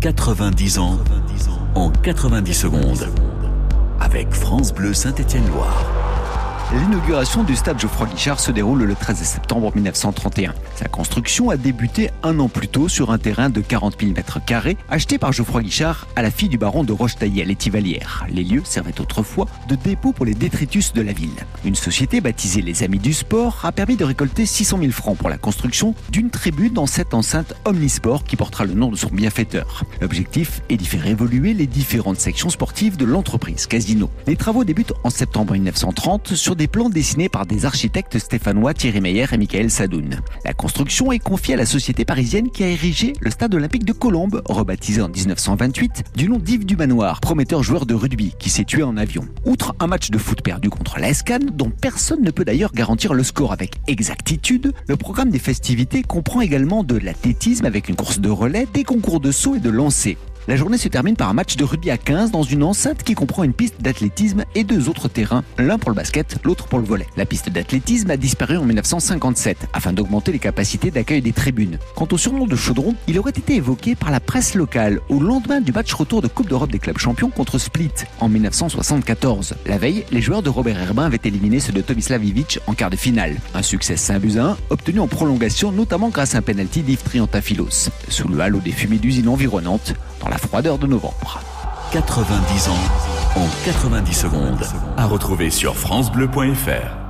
90 ans en 90 secondes. Avec France Bleu Saint-Étienne-Loire. L'inauguration du stade Geoffroy Guichard se déroule le 13 septembre 1931. Sa construction a débuté un an plus tôt sur un terrain de 40 000 m2 acheté par Geoffroy Guichard à la fille du baron de Rochetaillé à l'Étivalière. Les lieux servaient autrefois de dépôt pour les détritus de la ville. Une société baptisée les Amis du Sport a permis de récolter 600 000 francs pour la construction d'une tribune dans cette enceinte omnisport qui portera le nom de son bienfaiteur. L'objectif est d'y faire évoluer les différentes sections sportives de l'entreprise Casino. Les travaux débutent en septembre 1930 sur des plans dessinés par des architectes stéphanois Thierry Meyer et Michael Sadoun. La construction est confiée à la société parisienne qui a érigé le stade olympique de Colombes, rebaptisé en 1928 du nom d'Yves Dumanoir, prometteur joueur de rugby qui s'est tué en avion. Outre un match de foot perdu contre la dont personne ne peut d'ailleurs garantir le score avec exactitude, le programme des festivités comprend également de l'athlétisme avec une course de relais, des concours de saut et de lancer. La journée se termine par un match de rugby à 15 dans une enceinte qui comprend une piste d'athlétisme et deux autres terrains, l'un pour le basket, l'autre pour le volet. La piste d'athlétisme a disparu en 1957 afin d'augmenter les capacités d'accueil des tribunes. Quant au surnom de Chaudron, il aurait été évoqué par la presse locale au lendemain du match retour de Coupe d'Europe des clubs champions contre Split en 1974. La veille, les joueurs de Robert Herbin avaient éliminé ceux de Tomislav Ivic en quart de finale. Un succès 5 buts 1 obtenu en prolongation notamment grâce à un penalty d'Yves Triantafilos. Sous le halo des fumées d'usines environnantes, dans la froideur de novembre. 90 ans en 90 secondes. À retrouver sur FranceBleu.fr.